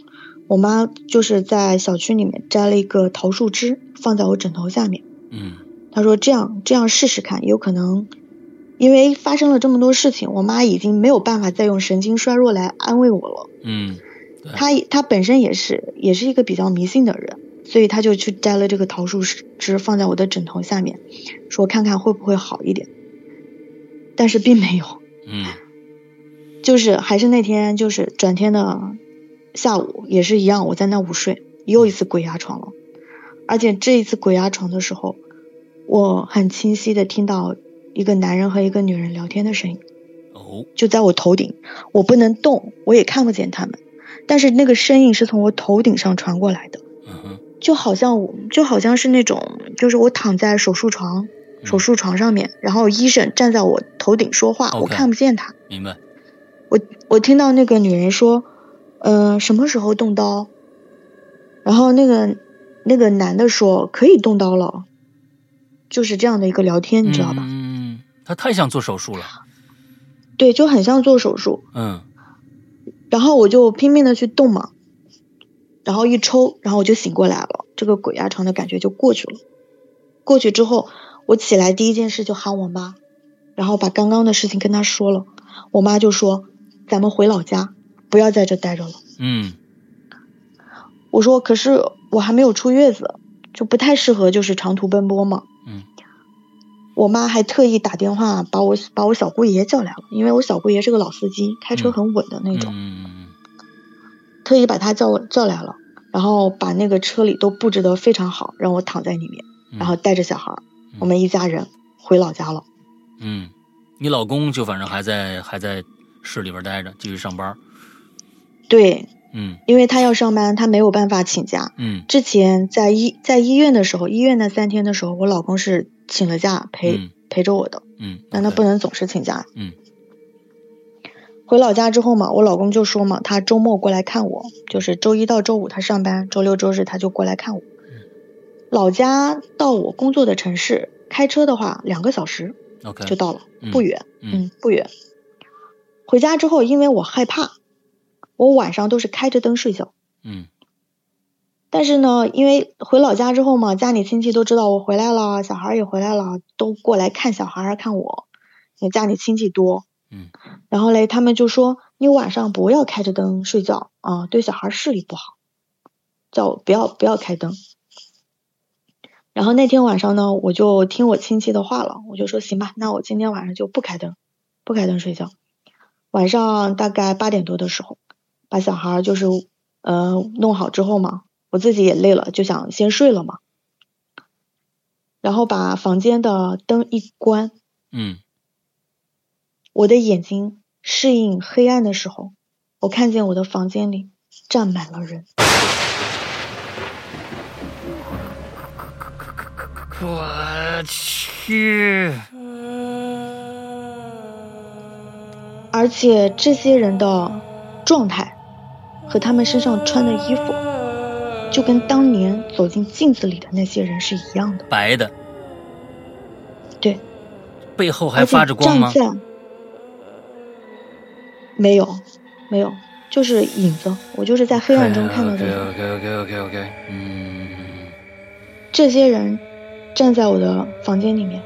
我妈就是在小区里面摘了一个桃树枝，放在我枕头下面。嗯。她说这样这样试试看，有可能，因为发生了这么多事情，我妈已经没有办法再用神经衰弱来安慰我了。嗯。她她本身也是也是一个比较迷信的人，所以她就去摘了这个桃树枝放在我的枕头下面，说看看会不会好一点。但是并没有，嗯，就是还是那天就是转天的下午也是一样，我在那午睡，又一次鬼压床了。而且这一次鬼压床的时候，我很清晰的听到一个男人和一个女人聊天的声音，哦，就在我头顶，我不能动，我也看不见他们。但是那个声音是从我头顶上传过来的，就好像我就好像是那种，就是我躺在手术床，手术床上面，然后医生站在我头顶说话，我看不见他。明白。我我听到那个女人说，呃，什么时候动刀？然后那个那个男的说可以动刀了，就是这样的一个聊天，你知道吧？嗯，他太像做手术了。对，就很像做手术。嗯。然后我就拼命的去动嘛，然后一抽，然后我就醒过来了，这个鬼压床的感觉就过去了。过去之后，我起来第一件事就喊我妈，然后把刚刚的事情跟她说了。我妈就说：“咱们回老家，不要在这待着了。”嗯。我说：“可是我还没有出月子，就不太适合就是长途奔波嘛。”嗯。我妈还特意打电话把我把我小姑爷叫来了，因为我小姑爷是个老司机，开车很稳的那种。嗯特意把他叫叫来了，然后把那个车里都布置得非常好，让我躺在里面，然后带着小孩，我们一家人回老家了。嗯，你老公就反正还在还在市里边待着，继续上班。对。嗯。因为他要上班，他没有办法请假。嗯。之前在医在医院的时候，医院那三天的时候，我老公是。请了假陪陪着我的，嗯，但他不能总是请假，嗯。回老家之后嘛，我老公就说嘛，他周末过来看我，就是周一到周五他上班，周六周日他就过来看我。老家到我工作的城市，开车的话两个小时，OK 就到了，不远，嗯嗯，不远。回家之后，因为我害怕，我晚上都是开着灯睡觉。嗯但是呢，因为回老家之后嘛，家里亲戚都知道我回来了，小孩也回来了，都过来看小孩看我，因为家里亲戚多。嗯然后嘞，他们就说你晚上不要开着灯睡觉啊，对小孩视力不好，叫我不要不要开灯。然后那天晚上呢，我就听我亲戚的话了，我就说行吧，那我今天晚上就不开灯，不开灯睡觉。晚上大概八点多的时候，把小孩就是呃弄好之后嘛，我自己也累了，就想先睡了嘛。然后把房间的灯一关，嗯我的眼睛适应黑暗的时候，我看见我的房间里站满了人。我去，而且这些人的状态和他们身上穿的衣服，就跟当年走进镜子里的那些人是一样的。白的，对，背后还发着光吗站在没有，没有，就是影子。我就是在黑暗中看到的人。OK OK OK OK，嗯这些人站在我的房间里面，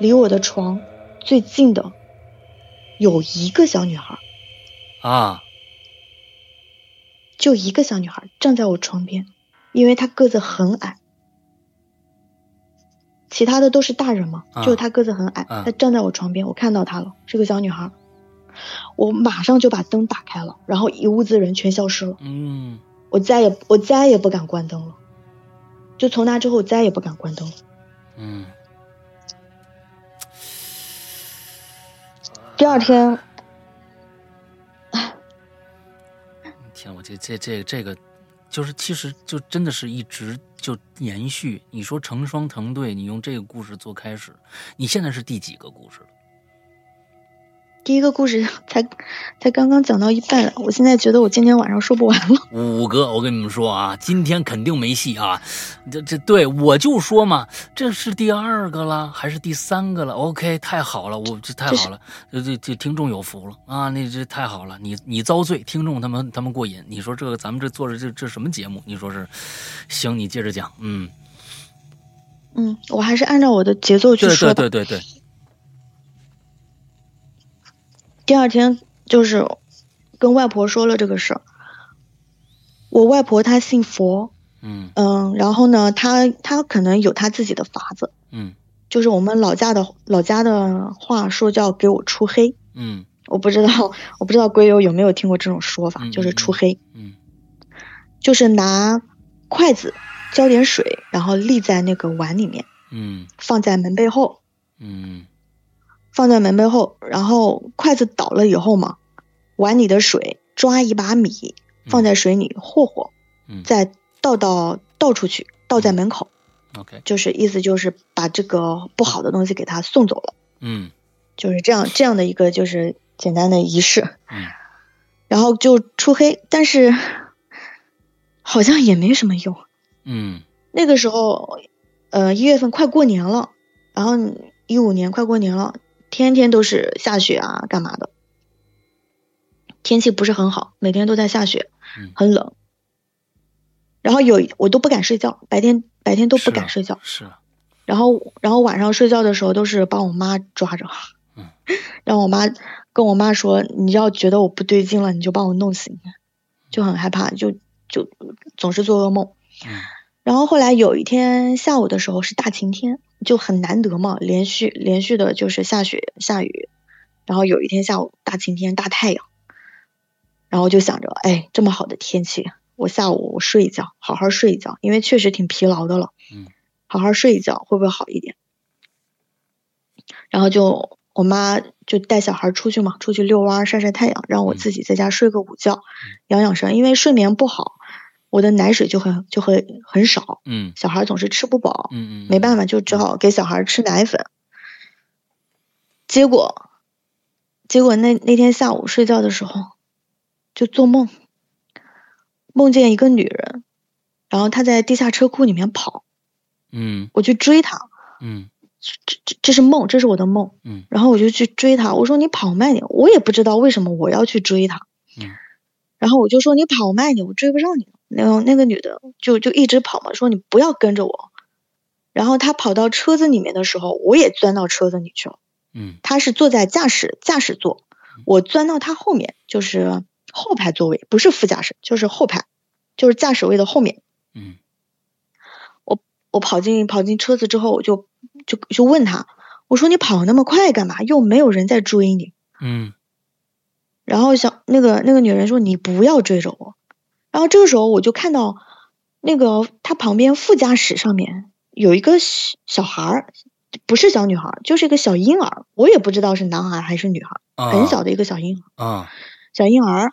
离我的床最近的有一个小女孩，啊，就一个小女孩站在我床边，因为她个子很矮，其他的都是大人嘛，啊。就她个子很矮，啊。她站在我床边，我看到她了，是个小女孩。我马上就把灯打开了，然后一屋子人全消失了，嗯。我再也我再也不敢关灯了。就从那之后，我再也不敢关灯了。嗯第二天，天，我这这这这个，就是其实就真的是一直就延续。你说成双成对，你用这个故事做开始，你现在是第几个故事了？第一个故事才才刚刚讲到一半，我现在觉得我今天晚上说不完了。五哥，我跟你们说啊，今天肯定没戏啊！这这对我就说嘛，这是第二个了，还是第三个了？OK，太好了，我这太好了，这这这听众有福了啊！那这太好了，你你遭罪，听众他们他们过瘾。你说这个咱们这做着这这什么节目？你说是？行，你接着讲，嗯，嗯，我还是按照我的节奏去说吧。对对对对，第二天就是跟外婆说了这个事儿。我外婆她信佛，嗯。嗯，然后呢，她她可能有她自己的法子，嗯。就是我们老家的老家的话说叫给我出黑。嗯。我不知道，我不知道龟友有没有听过这种说法，嗯就是出黑，嗯。就是拿筷子浇点水，然后立在那个碗里面，嗯放在门背后，嗯放在门背后，然后筷子倒了以后嘛，碗里的水抓一把米放在水里和和，嗯再倒到倒出去，倒在门口，，OK，就是意思就是把这个不好的东西给他送走了，嗯。就是这样这样的一个就是简单的仪式，嗯。然后就出黑，但是好像也没什么用。嗯。那个时候，呃，一月份快过年了，然后一五年快过年了，天天都是下雪啊，干嘛的？天气不是很好，每天都在下雪嗯，很冷。然后有我都不敢睡觉，白天白天都不敢睡觉，是啊，然后然后晚上睡觉的时候都是把我妈抓着，嗯 让我妈跟我妈说，你要觉得我不对劲了，你就把我弄醒，就很害怕，就就总是做噩梦。嗯然后后来有一天下午的时候是大晴天，就很难得嘛，连续连续的就是下雪下雨，然后有一天下午大晴天大太阳，然后就想着，哎，这么好的天气，我下午我睡一觉，好好睡一觉，因为确实挺疲劳的了，嗯。好好睡一觉会不会好一点？然后就我妈就带小孩出去嘛，出去遛弯晒晒太阳，让我嗯自己在家睡个午觉，养养生，因为睡眠不好，我的奶水就很就会很少。嗯小孩总是吃不饱，嗯嗯，没办法，就只好给小孩吃奶粉。结果，结果那那天下午睡觉的时候，就做梦，梦见一个女人，然后她在地下车库里面跑，嗯我去追她，嗯这这这是梦，这是我的梦。嗯然后我就去追她，我说你跑慢点，我也不知道为什么我要去追她。嗯然后我就说你跑慢点，我追不上你。那个那个女的就就一直跑嘛，说你不要跟着我。然后她跑到车子里面的时候，我也钻到车子里去了。嗯她是坐在驾驶驾驶座，我钻到她后面，就是后排座位，不是副驾驶，就是后排，就是驾驶位的后面。嗯我跑进跑进车子之后，我就就就问他，我说你跑那么快干嘛？又没有人在追你。嗯然后小那个那个女人说你不要追着我。然后这个时候我就看到那个他旁边副驾驶上面有一个小小孩儿，不是小女孩，就是一个小婴儿，我也不知道是男孩还是女孩，啊很小的一个小婴儿。啊小婴儿，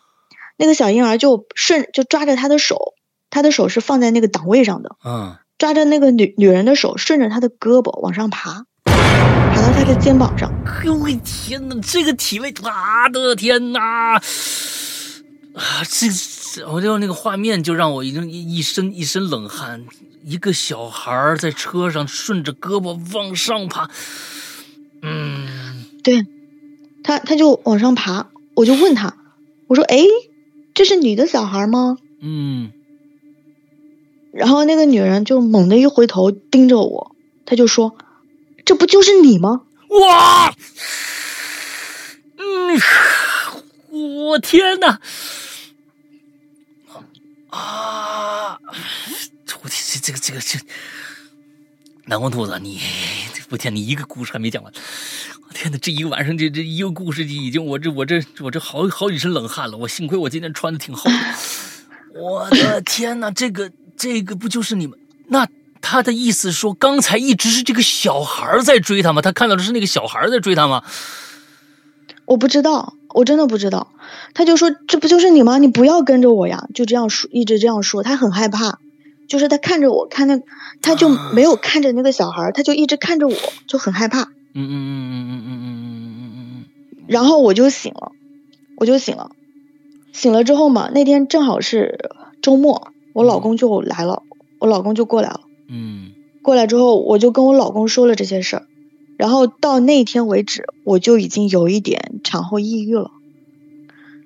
那个小婴儿就顺就抓着他的手，他的手是放在那个档位上的，啊抓着那个女女人的手，顺着他的胳膊往上爬，爬到他的肩膀上。哎呦我天哪，这个体位，我的天哪！啊，这这我就那个画面就让我已经一一身一身冷汗。一个小孩在车上顺着胳膊往上爬，嗯对，他他就往上爬，我就问他，我说：“哎，这是你的小孩吗嗯？”然后那个女人就猛地一回头盯着我，她就说：“这不就是你吗哇，嗯，我天哪！啊，我这这个这个这，南光兔子，你我天，你一个故事还没讲完，我天哪，这一个晚上这这一个故事就已经我这我这我这好好几身冷汗了，我幸亏我今天穿的挺厚的，我的天哪，这个这个不就是你们那？他的意思说，刚才一直是这个小孩在追他吗？他看到的是那个小孩在追他吗？？”我不知道，我真的不知道。他就说：“这不就是你吗？你不要跟着我呀！”就这样说，一直这样说。他很害怕，就是他看着我，看那，他就没有看着那个小孩，他就一直看着我，就很害怕。嗯嗯嗯嗯嗯嗯嗯嗯嗯嗯然后我就醒了，我就醒了，醒了之后嘛，那天正好是周末，我老公就来了，我老公就过来了。嗯过来之后，我就跟我老公说了这些事儿，然后到那天为止，我就已经有一点产后抑郁了。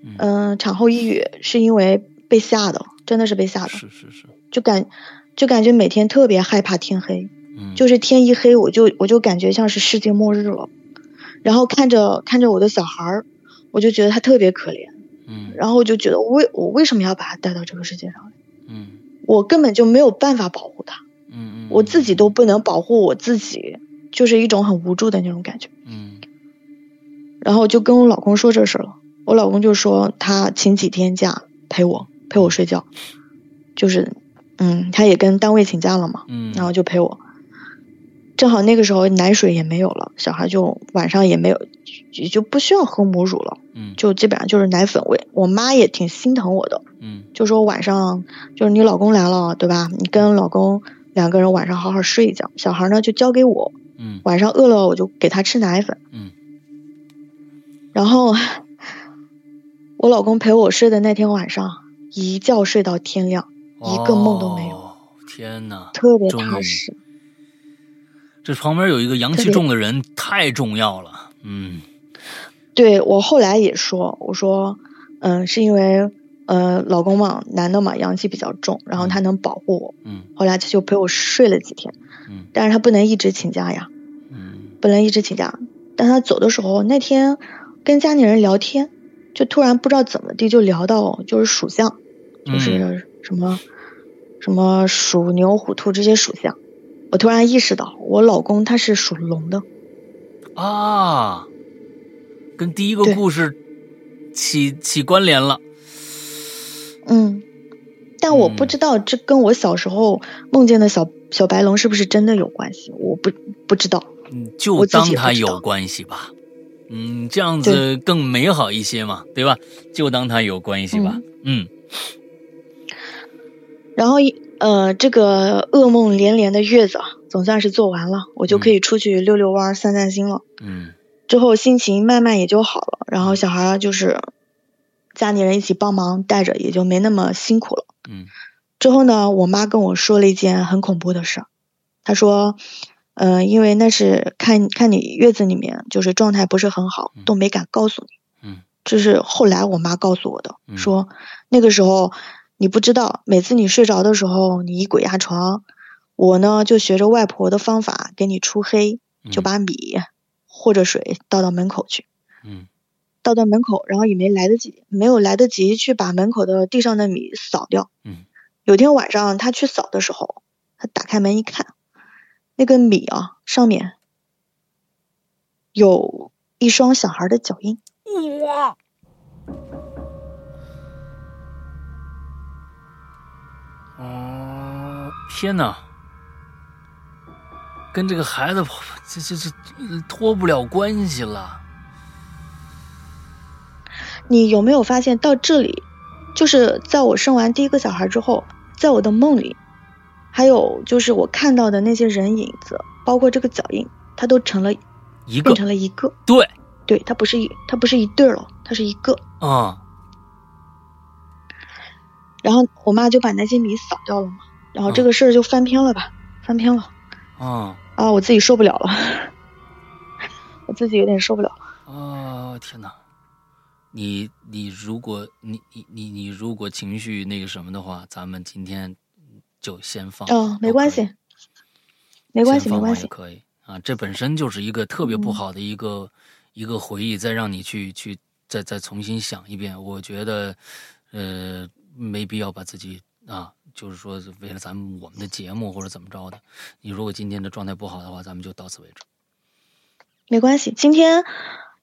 嗯嗯、产后抑郁是因为被吓的，真的是被吓的，是是是，就感就感觉每天特别害怕天黑，嗯就是天一黑，我就我就感觉像是世界末日了。然后看着看着我的小孩儿，我就觉得他特别可怜，嗯然后我就觉得我为我为什么要把他带到这个世界上来？嗯我根本就没有办法保护他，嗯嗯，我自己都不能保护我自己，就是一种很无助的那种感觉。嗯然后就跟我老公说这事儿了，我老公就说他请几天假陪我陪我睡觉，就是嗯，他也跟单位请假了嘛，嗯，然后就陪我。正好那个时候奶水也没有了，小孩就晚上也没有，也就不需要喝母乳了，嗯就基本上就是奶粉喂。我妈也挺心疼我的，嗯就说晚上就是你老公来了，对吧？你跟老公两个人晚上好好睡一觉，小孩呢就交给我，嗯晚上饿了我就给他吃奶粉。嗯然后我老公陪我睡的那天晚上，一觉睡到天亮，一个梦都没有，哦天呐，特别踏实。这旁边有一个阳气重的人太重要了。嗯对我后来也说，我说，嗯，是因为呃老公嘛，男的嘛，阳气比较重，然后他能保护我。嗯后来他就陪我睡了几天，嗯但是他不能一直请假呀，嗯不能一直请假。但他走的时候，那天跟家里人聊天，就突然不知道怎么地就聊到就是属相，嗯就是什么、什么属牛虎兔这些属相。我突然意识到，我老公他是属龙的，啊，跟第一个故事起起关联了。嗯，但我不嗯知道这跟我小时候梦见的小小白龙是不是真的有关系，我不不知道。嗯，就当己也不知道它有关系吧。嗯，这样子更美好一些嘛，对吧？就当他有关系吧。嗯然后一呃，这个噩梦连连的月子啊总算是做完了，我就可以出去溜溜弯、散散心了。嗯之后心情慢慢也就好了，然后小孩就是家里人一起帮忙带着，也就没那么辛苦了。嗯之后呢，我妈跟我说了一件很恐怖的事儿，她说，嗯，因为那是看看你月子里面就是状态不是很好，都没敢告诉你。嗯，这是后来我妈告诉我的，说那个时候你不知道，每次你睡着的时候，你一鬼压床，我呢就学着外婆的方法给你出黑，就把米或者水倒到门口去。嗯。倒到门口，然后也没来得及，没有来得及去把门口的地上的米扫掉。嗯，有天晚上他去扫的时候，他打开门一看，那个米啊上面有一双小孩的脚印。哇！哦，天哪！跟这个孩子这这这脱不了关系了。你有没有发现到这里，就是在我生完第一个小孩之后，在我的梦里，还有就是我看到的那些人影子，包括这个脚印，它都成了一个，变成了一个。对，对，它不是一，它不是一对了，它是一个。啊。然后我妈就把那些米扫掉了嘛，然后这个事儿就翻篇了吧，翻篇了。啊啊！我自己受不了了，我自己有点受不了。啊！天哪！你你如果你你你你如果情绪那个什么的话，咱们今天就先放哦，没关系，没关系，没关系，可以啊。这本身就是一个特别不好的一个一个回忆，再让你去去再再重新想一遍，我觉得呃没必要把自己啊，就是说为了咱们我们的节目或者怎么着的。你如果今天的状态不好的话，咱们就到此为止。没关系，今天。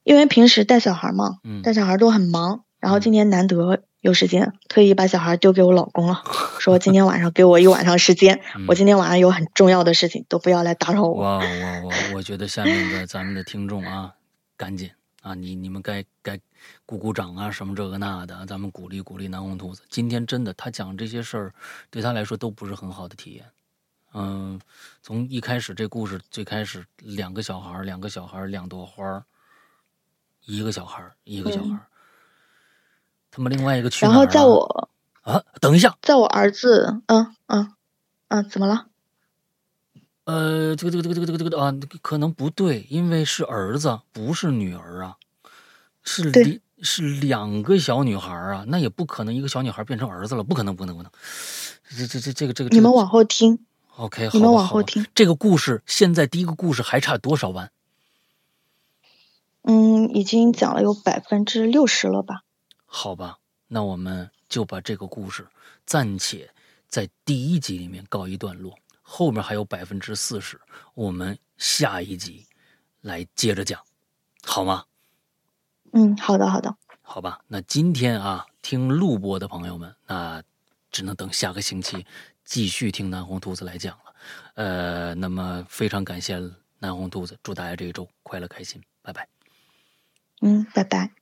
因为平时带小孩嘛，带小孩都很忙，然后今天难得有时间，特意把小孩丢给我老公了，说今天晚上给我一晚上时间，我今天晚上有很重要的事情，都不要来打扰我。我我我我觉得下面的咱们的听众啊，赶紧啊，你你们该该鼓鼓掌啊，什么这个那的，咱们鼓励鼓励南红兔子。今天真的他讲这些事儿，对他来说都不是很好的体验。嗯，从一开始这故事最开始，两个小孩，两个小孩，两朵花。一个小孩一个小孩他们另外一个去然后在我啊，等一下，在我儿子，嗯嗯嗯，怎么了？呃，这个这个这个这个这个这个啊，可能不对，因为是儿子，不是女儿啊，是两是两个小女孩啊，那也不可能一个小女孩变成儿子了，不可能，不可能，不能。这这这这个这个，你们往后听，OK，你们往后听，这个故事现在第一个故事还差多少万？嗯，已经讲了有百分之六十了吧？好吧，那我们就把这个故事暂且在第一集里面告一段落，后面还有百分之四十，我们下一集来接着讲，好吗？嗯，好的，好的。好吧，那今天啊，听录播的朋友们，那只能等下个星期继续听南红兔子来讲了。呃，那么非常感谢南红兔子，祝大家这一周快乐开心，拜拜。嗯，拜拜。